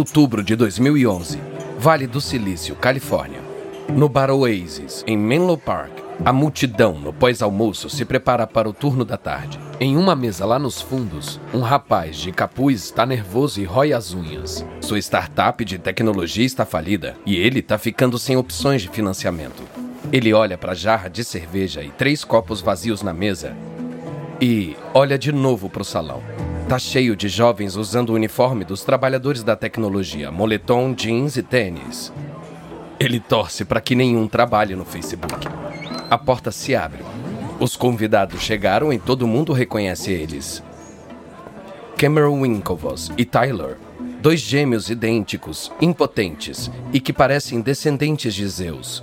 Outubro de 2011. Vale do Silício, Califórnia. No Bar Oasis, em Menlo Park, a multidão no pós-almoço se prepara para o turno da tarde. Em uma mesa lá nos fundos, um rapaz de capuz está nervoso e rói as unhas. Sua startup de tecnologia está falida e ele está ficando sem opções de financiamento. Ele olha para a jarra de cerveja e três copos vazios na mesa e olha de novo para o salão. Tá cheio de jovens usando o uniforme dos trabalhadores da tecnologia, moletom, jeans e tênis. Ele torce para que nenhum trabalhe no Facebook. A porta se abre. Os convidados chegaram e todo mundo reconhece eles. Cameron Winklevoss e Tyler, dois gêmeos idênticos, impotentes e que parecem descendentes de Zeus.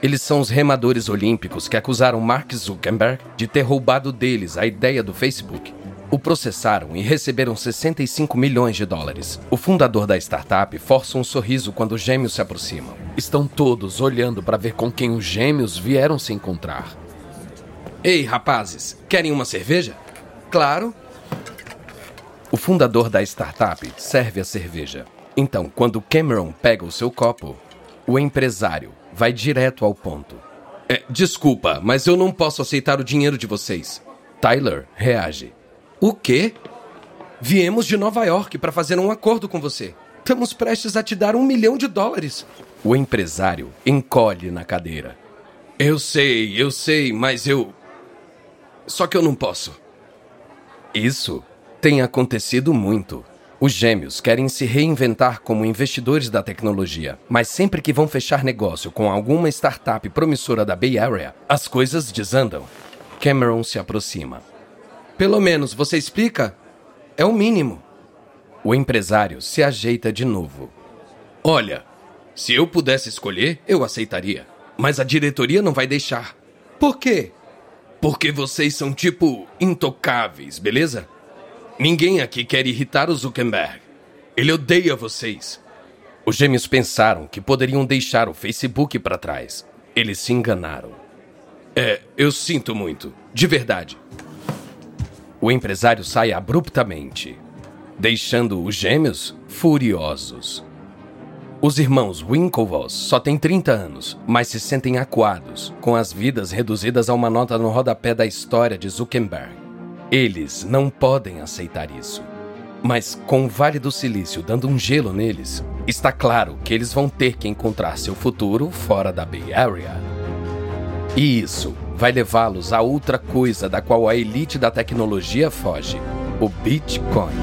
Eles são os remadores olímpicos que acusaram Mark Zuckerberg de ter roubado deles a ideia do Facebook o processaram e receberam 65 milhões de dólares. O fundador da startup força um sorriso quando os gêmeos se aproximam. Estão todos olhando para ver com quem os gêmeos vieram se encontrar. Ei, rapazes, querem uma cerveja? Claro. O fundador da startup serve a cerveja. Então, quando Cameron pega o seu copo, o empresário vai direto ao ponto. É, desculpa, mas eu não posso aceitar o dinheiro de vocês. Tyler reage. O quê? Viemos de Nova York para fazer um acordo com você. Estamos prestes a te dar um milhão de dólares. O empresário encolhe na cadeira. Eu sei, eu sei, mas eu. Só que eu não posso. Isso tem acontecido muito. Os gêmeos querem se reinventar como investidores da tecnologia, mas sempre que vão fechar negócio com alguma startup promissora da Bay Area, as coisas desandam. Cameron se aproxima. Pelo menos você explica? É o mínimo. O empresário se ajeita de novo. Olha, se eu pudesse escolher, eu aceitaria. Mas a diretoria não vai deixar. Por quê? Porque vocês são tipo intocáveis, beleza? Ninguém aqui quer irritar o Zuckerberg. Ele odeia vocês. Os gêmeos pensaram que poderiam deixar o Facebook para trás. Eles se enganaram. É, eu sinto muito. De verdade. O empresário sai abruptamente, deixando os gêmeos furiosos. Os irmãos Winklevoss só têm 30 anos, mas se sentem acuados, com as vidas reduzidas a uma nota no rodapé da história de Zuckerberg. Eles não podem aceitar isso. Mas com o Vale do Silício dando um gelo neles, está claro que eles vão ter que encontrar seu futuro fora da Bay Area. E isso vai levá-los a outra coisa da qual a elite da tecnologia foge: o Bitcoin.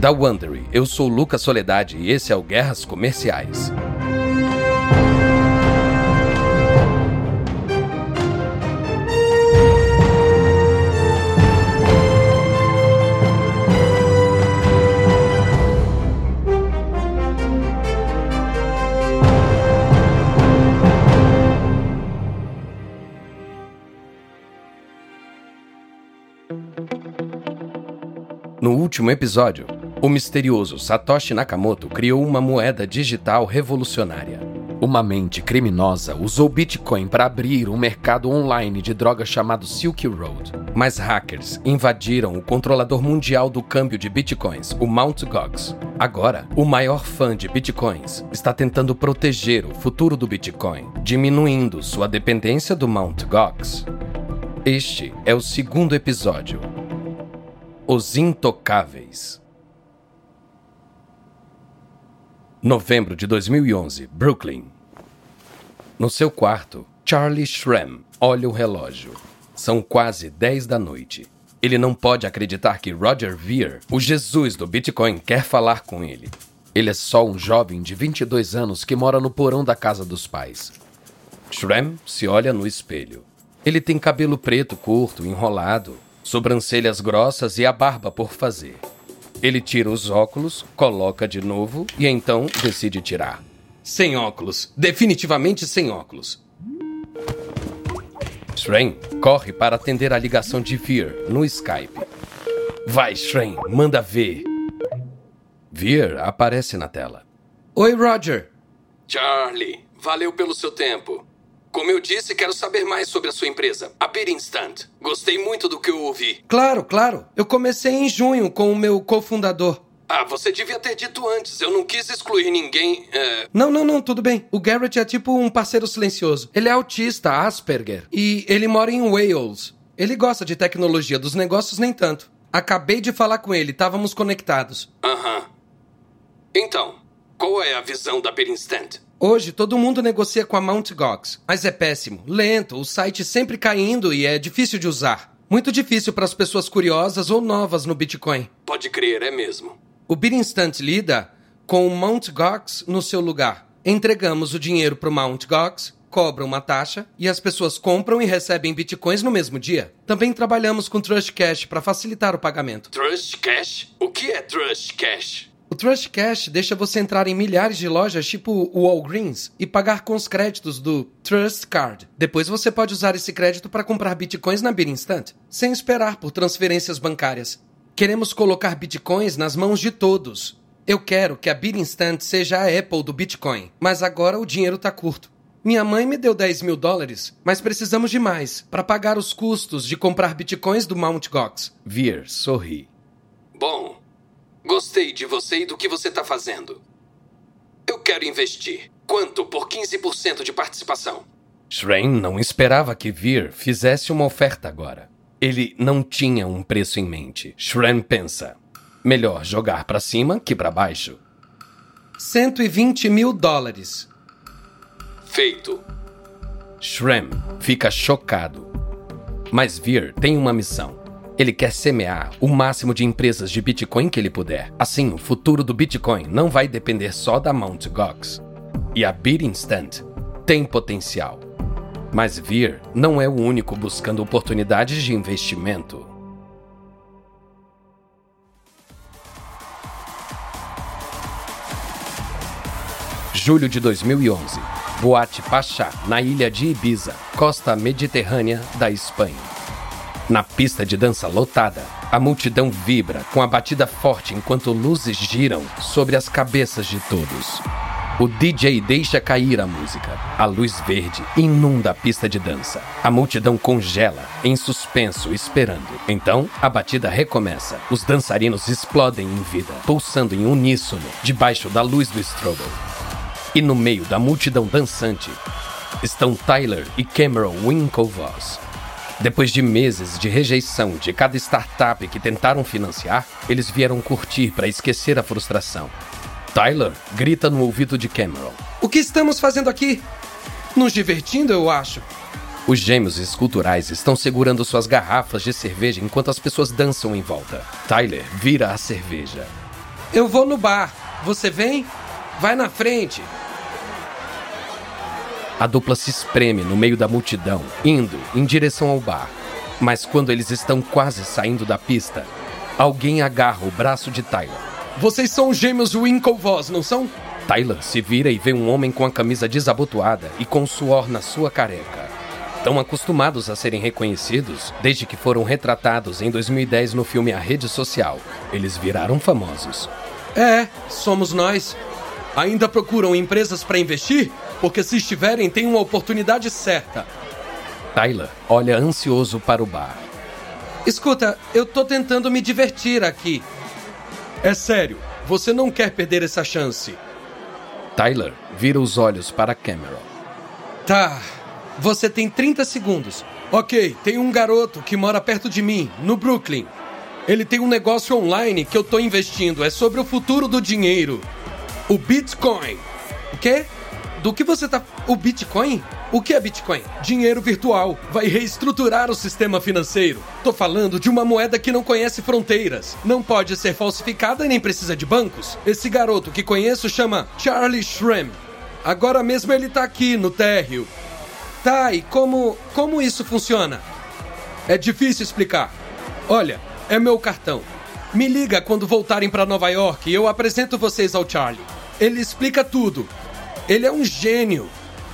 Da Wondery, eu sou Lucas Soledade e esse é o Guerras Comerciais. Último episódio, o misterioso Satoshi Nakamoto criou uma moeda digital revolucionária. Uma mente criminosa usou Bitcoin para abrir um mercado online de drogas chamado Silk Road. Mas hackers invadiram o controlador mundial do câmbio de bitcoins, o Mt. Gox. Agora, o maior fã de bitcoins está tentando proteger o futuro do Bitcoin, diminuindo sua dependência do Mt. Gox. Este é o segundo episódio os Intocáveis. Novembro de 2011, Brooklyn. No seu quarto, Charlie Shrem olha o relógio. São quase 10 da noite. Ele não pode acreditar que Roger Ver, o Jesus do Bitcoin, quer falar com ele. Ele é só um jovem de 22 anos que mora no porão da casa dos pais. Shrem se olha no espelho. Ele tem cabelo preto curto, enrolado, sobrancelhas grossas e a barba por fazer. Ele tira os óculos, coloca de novo e então decide tirar. Sem óculos. Definitivamente sem óculos. Shren corre para atender a ligação de Veer no Skype. Vai, Shren, manda ver. Veer aparece na tela. Oi, Roger. Charlie, valeu pelo seu tempo. Como eu disse, quero saber mais sobre a sua empresa, a Beat Instant. Gostei muito do que eu ouvi. Claro, claro. Eu comecei em junho com o meu cofundador. Ah, você devia ter dito antes. Eu não quis excluir ninguém. É... Não, não, não, tudo bem. O Garrett é tipo um parceiro silencioso. Ele é autista, Asperger. E ele mora em Wales. Ele gosta de tecnologia, dos negócios nem tanto. Acabei de falar com ele, estávamos conectados. Aham. Então, qual é a visão da Berinstant? Hoje todo mundo negocia com a Mt. Gox, mas é péssimo, lento, o site sempre caindo e é difícil de usar. Muito difícil para as pessoas curiosas ou novas no Bitcoin. Pode crer, é mesmo. O Birinstant lida com o Mt. Gox no seu lugar. Entregamos o dinheiro para o Mt. Gox, cobra uma taxa e as pessoas compram e recebem bitcoins no mesmo dia. Também trabalhamos com Trust Cash para facilitar o pagamento. Trust Cash? O que é Trust Cash? O Trust Cash deixa você entrar em milhares de lojas tipo o Walgreens e pagar com os créditos do Trust Card. Depois você pode usar esse crédito para comprar bitcoins na Birinstant, sem esperar por transferências bancárias. Queremos colocar bitcoins nas mãos de todos. Eu quero que a Birinstant seja a Apple do Bitcoin, mas agora o dinheiro está curto. Minha mãe me deu 10 mil dólares, mas precisamos de mais para pagar os custos de comprar bitcoins do Mt. Gox. Vir sorri. Bom, Gostei de você e do que você está fazendo. Eu quero investir. Quanto por 15% de participação? Shren não esperava que Vir fizesse uma oferta agora. Ele não tinha um preço em mente. Shren pensa: melhor jogar para cima que para baixo. 120 mil dólares. Feito. Shrem fica chocado. Mas Vir tem uma missão. Ele quer semear o máximo de empresas de Bitcoin que ele puder. Assim, o futuro do Bitcoin não vai depender só da Mt. Gox. E a Bitinstant tem potencial. Mas Vir não é o único buscando oportunidades de investimento. Julho de 2011. Boate Pachá, na ilha de Ibiza, costa mediterrânea da Espanha. Na pista de dança lotada, a multidão vibra com a batida forte enquanto luzes giram sobre as cabeças de todos. O DJ deixa cair a música. A luz verde inunda a pista de dança. A multidão congela, em suspenso, esperando. Então, a batida recomeça. Os dançarinos explodem em vida, pulsando em uníssono, debaixo da luz do strobo. E no meio da multidão dançante, estão Tyler e Cameron Winklevoss, depois de meses de rejeição de cada startup que tentaram financiar, eles vieram curtir para esquecer a frustração. Tyler grita no ouvido de Cameron: O que estamos fazendo aqui? Nos divertindo, eu acho. Os gêmeos esculturais estão segurando suas garrafas de cerveja enquanto as pessoas dançam em volta. Tyler vira a cerveja. Eu vou no bar. Você vem? Vai na frente. A dupla se espreme no meio da multidão, indo em direção ao bar. Mas quando eles estão quase saindo da pista, alguém agarra o braço de Tyler. Vocês são os gêmeos Winklevoss, não são? Tyler se vira e vê um homem com a camisa desabotoada e com suor na sua careca. Tão acostumados a serem reconhecidos desde que foram retratados em 2010 no filme A Rede Social. Eles viraram famosos. É, somos nós. Ainda procuram empresas para investir? Porque se estiverem, tem uma oportunidade certa. Tyler olha ansioso para o bar. Escuta, eu tô tentando me divertir aqui. É sério, você não quer perder essa chance. Tyler vira os olhos para Cameron. Tá, você tem 30 segundos. Ok, tem um garoto que mora perto de mim, no Brooklyn. Ele tem um negócio online que eu tô investindo. É sobre o futuro do dinheiro. O Bitcoin. O quê? Do que você tá. O Bitcoin? O que é Bitcoin? Dinheiro virtual. Vai reestruturar o sistema financeiro. Tô falando de uma moeda que não conhece fronteiras. Não pode ser falsificada e nem precisa de bancos. Esse garoto que conheço chama Charlie Shrem. Agora mesmo ele tá aqui no térreo. Tá, e como. como isso funciona? É difícil explicar. Olha, é meu cartão. Me liga quando voltarem para Nova York e eu apresento vocês ao Charlie. Ele explica tudo. Ele é um gênio.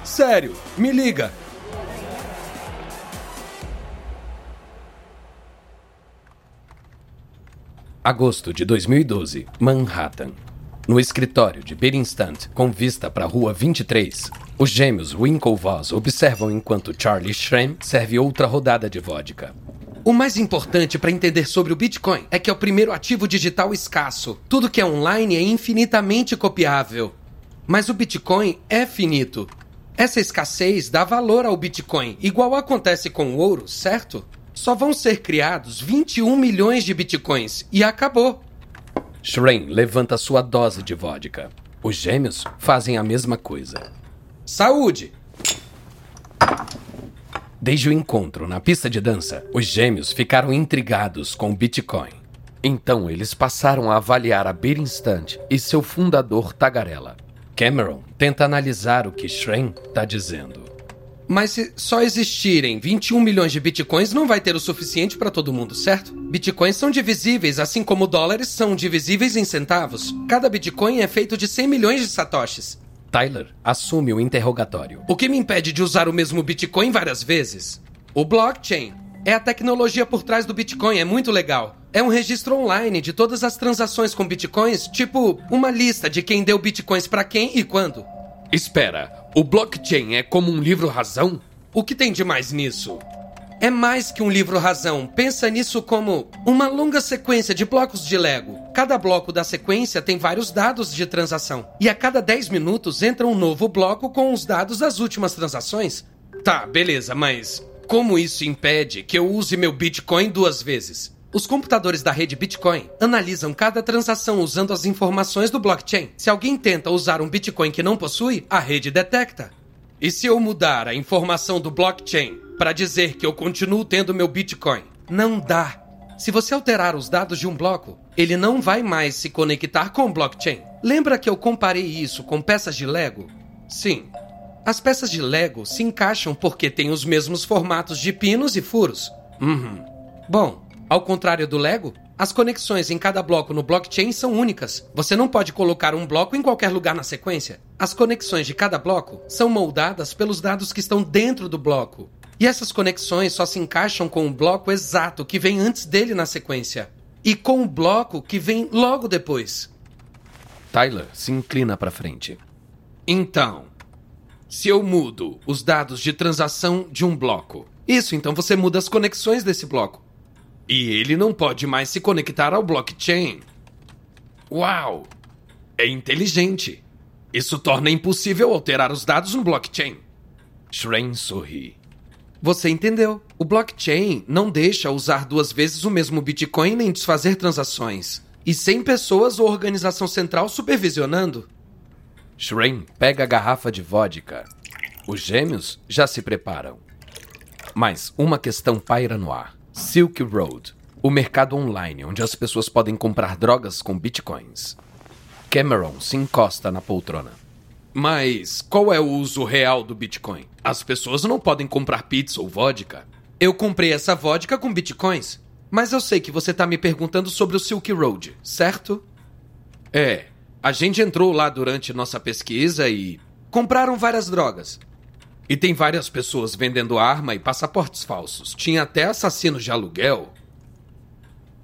Sério, me liga. Agosto de 2012, Manhattan. No escritório de Birinstant, com vista para a Rua 23, os gêmeos Winklevoss observam enquanto Charlie Shrem serve outra rodada de vodka. O mais importante para entender sobre o Bitcoin é que é o primeiro ativo digital escasso. Tudo que é online é infinitamente copiável. Mas o Bitcoin é finito. Essa escassez dá valor ao Bitcoin, igual acontece com o ouro, certo? Só vão ser criados 21 milhões de Bitcoins e acabou. Shrem levanta sua dose de vodka. Os gêmeos fazem a mesma coisa. Saúde! Desde o encontro na pista de dança, os gêmeos ficaram intrigados com o Bitcoin. Então eles passaram a avaliar a Birinstant e seu fundador Tagarela. Cameron tenta analisar o que Shrem está dizendo. Mas se só existirem 21 milhões de bitcoins, não vai ter o suficiente para todo mundo, certo? Bitcoins são divisíveis, assim como dólares são divisíveis em centavos. Cada bitcoin é feito de 100 milhões de satoshis. Tyler assume o interrogatório. O que me impede de usar o mesmo bitcoin várias vezes? O blockchain. É a tecnologia por trás do bitcoin, é muito legal. É um registro online de todas as transações com bitcoins, tipo uma lista de quem deu bitcoins para quem e quando. Espera, o blockchain é como um livro-razão? O que tem de mais nisso? É mais que um livro-razão. Pensa nisso como uma longa sequência de blocos de Lego. Cada bloco da sequência tem vários dados de transação. E a cada 10 minutos entra um novo bloco com os dados das últimas transações. Tá, beleza, mas como isso impede que eu use meu Bitcoin duas vezes? Os computadores da rede Bitcoin analisam cada transação usando as informações do blockchain. Se alguém tenta usar um Bitcoin que não possui, a rede detecta. E se eu mudar a informação do blockchain para dizer que eu continuo tendo meu Bitcoin? Não dá. Se você alterar os dados de um bloco, ele não vai mais se conectar com o blockchain. Lembra que eu comparei isso com peças de Lego? Sim, as peças de Lego se encaixam porque têm os mesmos formatos de pinos e furos. Uhum. Bom, ao contrário do Lego, as conexões em cada bloco no blockchain são únicas. Você não pode colocar um bloco em qualquer lugar na sequência. As conexões de cada bloco são moldadas pelos dados que estão dentro do bloco. E essas conexões só se encaixam com o bloco exato que vem antes dele na sequência. E com o bloco que vem logo depois. Tyler se inclina para frente. Então, se eu mudo os dados de transação de um bloco. Isso, então você muda as conexões desse bloco. E ele não pode mais se conectar ao blockchain. Uau! É inteligente. Isso torna impossível alterar os dados no blockchain. Shrem sorri. Você entendeu? O blockchain não deixa usar duas vezes o mesmo Bitcoin nem desfazer transações. E sem pessoas ou organização central supervisionando. Shrem pega a garrafa de vodka. Os gêmeos já se preparam. Mas uma questão paira no ar: Silk Road, o mercado online onde as pessoas podem comprar drogas com bitcoins. Cameron se encosta na poltrona. Mas qual é o uso real do Bitcoin? As pessoas não podem comprar pizza ou vodka. Eu comprei essa vodka com bitcoins. Mas eu sei que você está me perguntando sobre o Silk Road, certo? É, a gente entrou lá durante nossa pesquisa e compraram várias drogas. E tem várias pessoas vendendo arma e passaportes falsos. Tinha até assassinos de aluguel.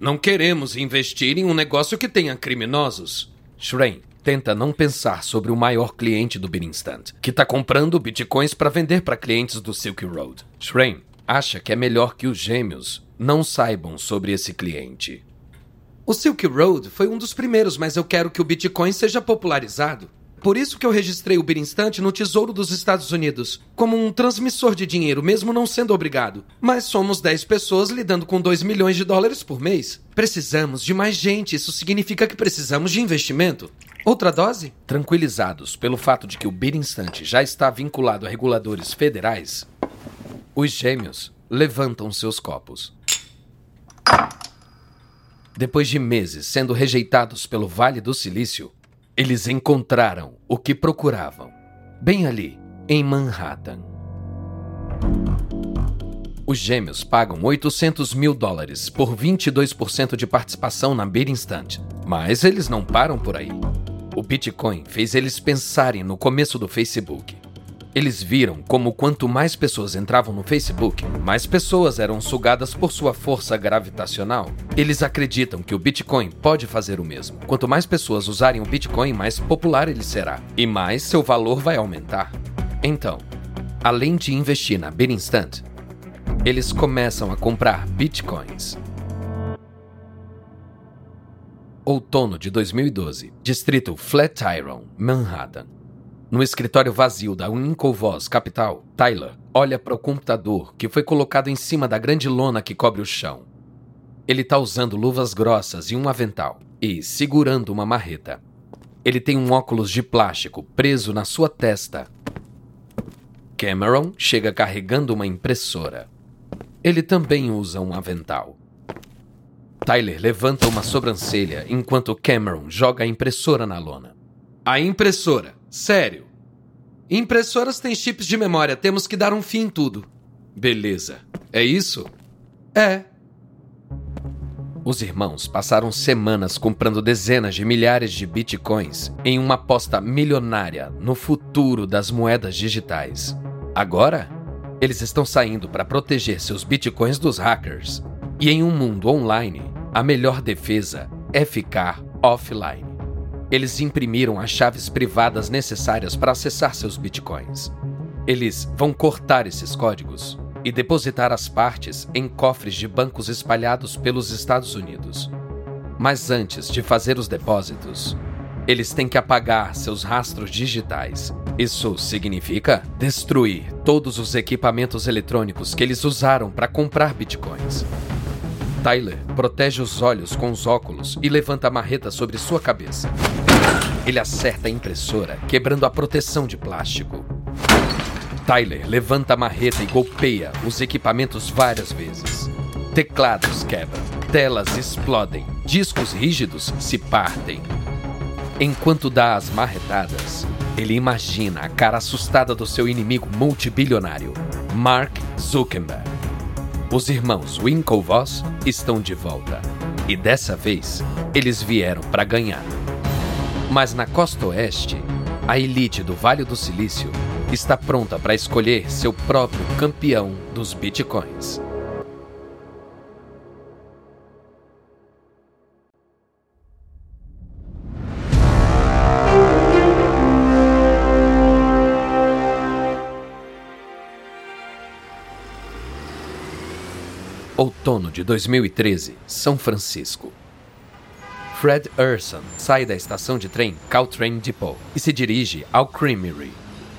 Não queremos investir em um negócio que tenha criminosos. Shrem tenta não pensar sobre o maior cliente do Birinstant, que está comprando bitcoins para vender para clientes do Silk Road. Shrem acha que é melhor que os gêmeos não saibam sobre esse cliente. O Silk Road foi um dos primeiros, mas eu quero que o Bitcoin seja popularizado. Por isso que eu registrei o Birinstant no Tesouro dos Estados Unidos, como um transmissor de dinheiro, mesmo não sendo obrigado. Mas somos 10 pessoas lidando com 2 milhões de dólares por mês. Precisamos de mais gente, isso significa que precisamos de investimento. Outra dose? Tranquilizados pelo fato de que o Birinstant já está vinculado a reguladores federais, os gêmeos levantam seus copos. Depois de meses sendo rejeitados pelo Vale do Silício, eles encontraram o que procuravam, bem ali, em Manhattan. Os gêmeos pagam 800 mil dólares por 22% de participação na Beer Instant, mas eles não param por aí. O Bitcoin fez eles pensarem no começo do Facebook. Eles viram como quanto mais pessoas entravam no Facebook, mais pessoas eram sugadas por sua força gravitacional. Eles acreditam que o Bitcoin pode fazer o mesmo. Quanto mais pessoas usarem o Bitcoin, mais popular ele será e mais seu valor vai aumentar. Então, além de investir na Bitinstant, eles começam a comprar Bitcoins. Outono de 2012, distrito Flatiron, Manhattan. No escritório vazio da Winklevoss Capital, Tyler olha para o computador que foi colocado em cima da grande lona que cobre o chão. Ele está usando luvas grossas e um avental e segurando uma marreta. Ele tem um óculos de plástico preso na sua testa. Cameron chega carregando uma impressora. Ele também usa um avental. Tyler levanta uma sobrancelha enquanto Cameron joga a impressora na lona. A impressora Sério. Impressoras têm chips de memória, temos que dar um fim em tudo. Beleza. É isso? É. Os irmãos passaram semanas comprando dezenas de milhares de bitcoins em uma aposta milionária no futuro das moedas digitais. Agora, eles estão saindo para proteger seus bitcoins dos hackers. E em um mundo online, a melhor defesa é ficar offline. Eles imprimiram as chaves privadas necessárias para acessar seus bitcoins. Eles vão cortar esses códigos e depositar as partes em cofres de bancos espalhados pelos Estados Unidos. Mas antes de fazer os depósitos, eles têm que apagar seus rastros digitais. Isso significa destruir todos os equipamentos eletrônicos que eles usaram para comprar bitcoins. Tyler protege os olhos com os óculos e levanta a marreta sobre sua cabeça. Ele acerta a impressora, quebrando a proteção de plástico. Tyler levanta a marreta e golpeia os equipamentos várias vezes. Teclados quebram, telas explodem, discos rígidos se partem. Enquanto dá as marretadas, ele imagina a cara assustada do seu inimigo multibilionário, Mark Zuckerberg. Os irmãos Winklevoss estão de volta. E dessa vez, eles vieram para ganhar. Mas na costa oeste, a elite do Vale do Silício está pronta para escolher seu próprio campeão dos bitcoins. Outono de 2013, São Francisco. Fred Urson sai da estação de trem Caltrain Depot e se dirige ao Creamery,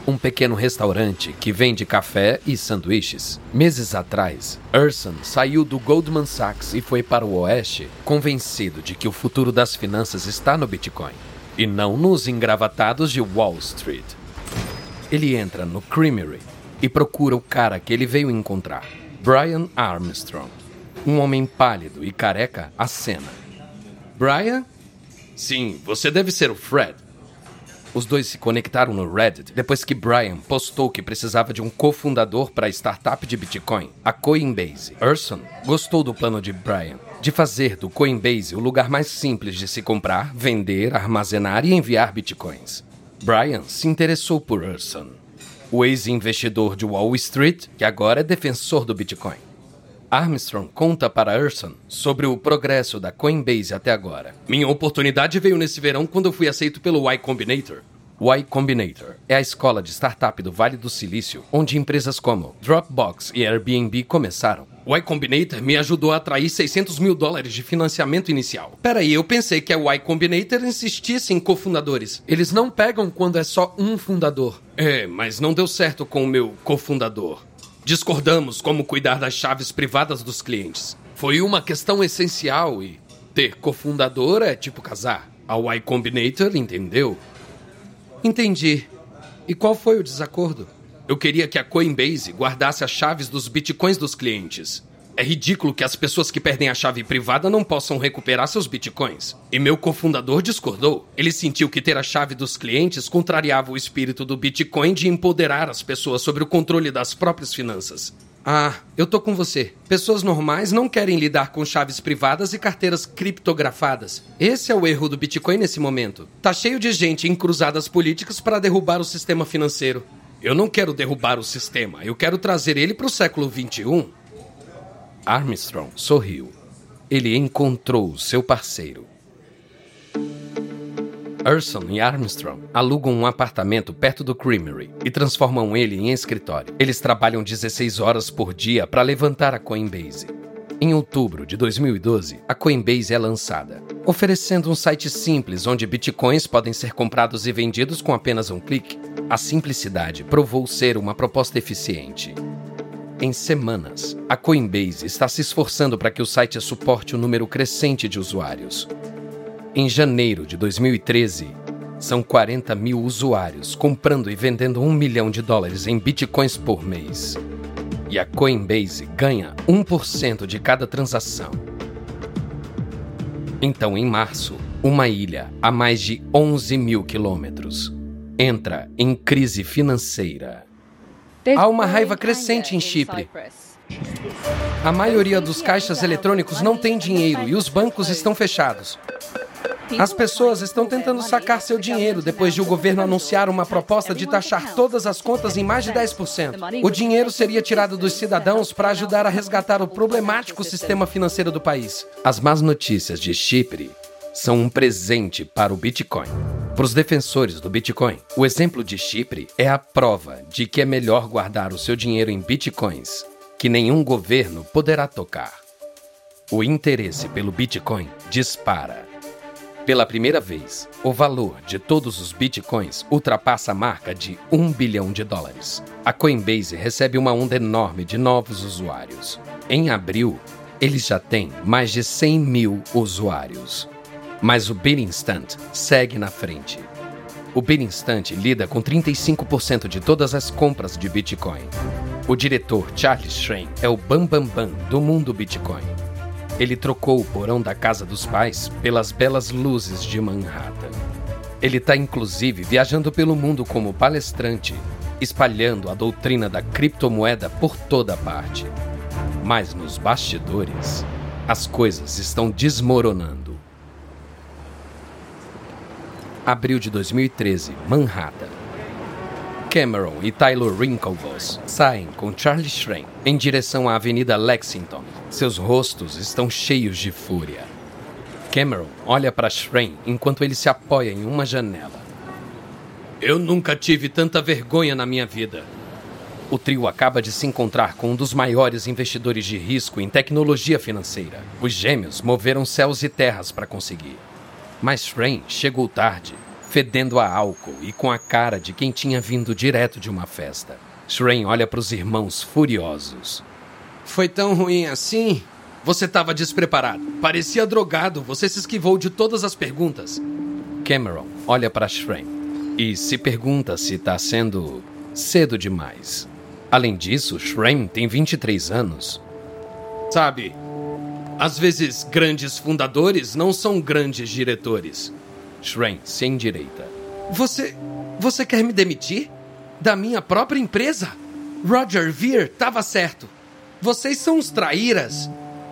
um pequeno restaurante que vende café e sanduíches. Meses atrás, Urson saiu do Goldman Sachs e foi para o Oeste, convencido de que o futuro das finanças está no Bitcoin e não nos engravatados de Wall Street. Ele entra no Creamery e procura o cara que ele veio encontrar. Brian Armstrong. Um homem pálido e careca acena. Brian? Sim, você deve ser o Fred. Os dois se conectaram no Reddit depois que Brian postou que precisava de um cofundador para a startup de Bitcoin, a Coinbase. Urson gostou do plano de Brian de fazer do Coinbase o lugar mais simples de se comprar, vender, armazenar e enviar bitcoins. Brian se interessou por Urson o ex-investidor de Wall Street, que agora é defensor do Bitcoin. Armstrong conta para Urson sobre o progresso da Coinbase até agora. Minha oportunidade veio nesse verão quando eu fui aceito pelo Y Combinator. Y Combinator é a escola de startup do Vale do Silício, onde empresas como Dropbox e Airbnb começaram. Y Combinator me ajudou a atrair 600 mil dólares de financiamento inicial. Peraí, eu pensei que a Y Combinator insistisse em cofundadores. Eles não pegam quando é só um fundador. É, mas não deu certo com o meu cofundador. Discordamos como cuidar das chaves privadas dos clientes. Foi uma questão essencial e ter cofundador é tipo casar. A Y Combinator entendeu. Entendi. E qual foi o desacordo? Eu queria que a Coinbase guardasse as chaves dos bitcoins dos clientes. É ridículo que as pessoas que perdem a chave privada não possam recuperar seus bitcoins. E meu cofundador discordou. Ele sentiu que ter a chave dos clientes contrariava o espírito do Bitcoin de empoderar as pessoas sobre o controle das próprias finanças. Ah, eu tô com você. Pessoas normais não querem lidar com chaves privadas e carteiras criptografadas. Esse é o erro do Bitcoin nesse momento. Tá cheio de gente em cruzadas políticas para derrubar o sistema financeiro. Eu não quero derrubar o sistema, eu quero trazer ele para o século XXI. Armstrong sorriu. Ele encontrou seu parceiro. Urson e Armstrong alugam um apartamento perto do Creamery e transformam ele em escritório. Eles trabalham 16 horas por dia para levantar a Coinbase. Em outubro de 2012, a Coinbase é lançada, oferecendo um site simples onde bitcoins podem ser comprados e vendidos com apenas um clique. A simplicidade provou ser uma proposta eficiente. Em semanas, a Coinbase está se esforçando para que o site suporte o um número crescente de usuários. Em janeiro de 2013, são 40 mil usuários comprando e vendendo um milhão de dólares em bitcoins por mês e a Coinbase ganha 1% de cada transação. Então, em março, uma ilha a mais de 11 mil quilômetros entra em crise financeira. Há uma raiva crescente em Chipre. A maioria dos caixas eletrônicos não tem dinheiro e os bancos estão fechados. As pessoas estão tentando sacar seu dinheiro depois de o governo anunciar uma proposta de taxar todas as contas em mais de 10%. O dinheiro seria tirado dos cidadãos para ajudar a resgatar o problemático sistema financeiro do país. As más notícias de Chipre são um presente para o Bitcoin. Para os defensores do Bitcoin, o exemplo de Chipre é a prova de que é melhor guardar o seu dinheiro em bitcoins, que nenhum governo poderá tocar. O interesse pelo Bitcoin dispara. Pela primeira vez, o valor de todos os bitcoins ultrapassa a marca de 1 bilhão de dólares. A Coinbase recebe uma onda enorme de novos usuários. Em abril, eles já têm mais de 100 mil usuários. Mas o Bitinstant segue na frente. O Bitinstant lida com 35% de todas as compras de Bitcoin. O diretor Charles Schrein é o bambambam bam, bam do mundo Bitcoin. Ele trocou o porão da casa dos pais pelas belas luzes de Manhattan. Ele está inclusive viajando pelo mundo como palestrante, espalhando a doutrina da criptomoeda por toda parte. Mas nos bastidores, as coisas estão desmoronando. Abril de 2013, Manhattan. Cameron e Tyler Winklevoss saem com Charlie Schrein em direção à Avenida Lexington. Seus rostos estão cheios de fúria. Cameron olha para Schrein enquanto ele se apoia em uma janela. Eu nunca tive tanta vergonha na minha vida. O trio acaba de se encontrar com um dos maiores investidores de risco em tecnologia financeira. Os gêmeos moveram céus e terras para conseguir. Mas Schrein chegou tarde fedendo a álcool e com a cara de quem tinha vindo direto de uma festa. Shrain olha para os irmãos furiosos. Foi tão ruim assim? Você estava despreparado. Parecia drogado. Você se esquivou de todas as perguntas. Cameron olha para Shrain e se pergunta se está sendo cedo demais. Além disso, Shrain tem 23 anos. Sabe, às vezes grandes fundadores não são grandes diretores. Shrain se endireita. Você. Você quer me demitir? Da minha própria empresa? Roger Veer estava certo. Vocês são os traíras.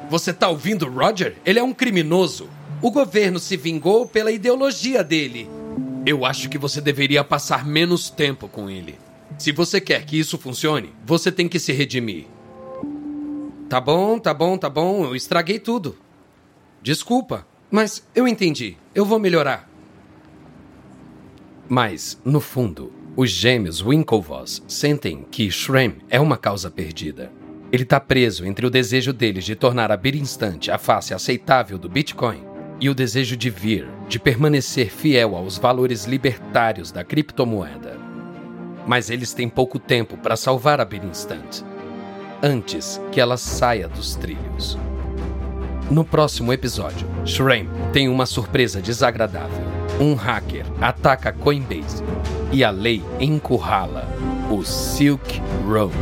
Você tá ouvindo Roger? Ele é um criminoso. O governo se vingou pela ideologia dele. Eu acho que você deveria passar menos tempo com ele. Se você quer que isso funcione, você tem que se redimir. Tá bom, tá bom, tá bom. Eu estraguei tudo. Desculpa, mas eu entendi. Eu vou melhorar. Mas, no fundo, os gêmeos Winklevoss sentem que Shrem é uma causa perdida. Ele está preso entre o desejo deles de tornar a Instante a face aceitável do Bitcoin e o desejo de vir, de permanecer fiel aos valores libertários da criptomoeda. Mas eles têm pouco tempo para salvar a Instant, antes que ela saia dos trilhos. No próximo episódio, Shrem tem uma surpresa desagradável um hacker ataca Coinbase e a lei encurrala o Silk Road.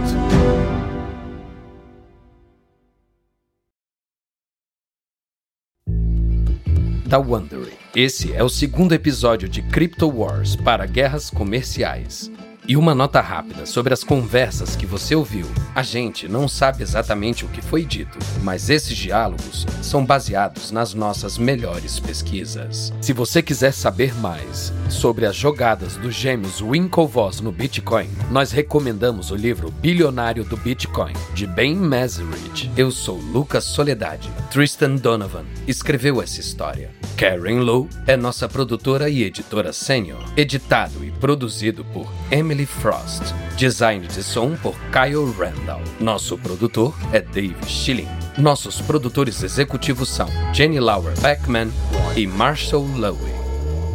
Da Wondering. Esse é o segundo episódio de Crypto Wars para guerras comerciais. E uma nota rápida sobre as conversas que você ouviu. A gente não sabe exatamente o que foi dito, mas esses diálogos são baseados nas nossas melhores pesquisas. Se você quiser saber mais sobre as jogadas dos gêmeos Winklevoss no Bitcoin, nós recomendamos o livro Bilionário do Bitcoin, de Ben Mazeridge. Eu sou Lucas Soledade. Tristan Donovan escreveu essa história. Karen Lowe é nossa produtora e editora sênior. Editado e produzido por Emily Frost. Design de som por Kyle Randall. Nosso produtor é Dave Schilling. Nossos produtores executivos são Jenny Lauer Beckman e Marshall Lowe.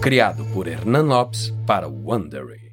Criado por Hernan Lopes para Wondery.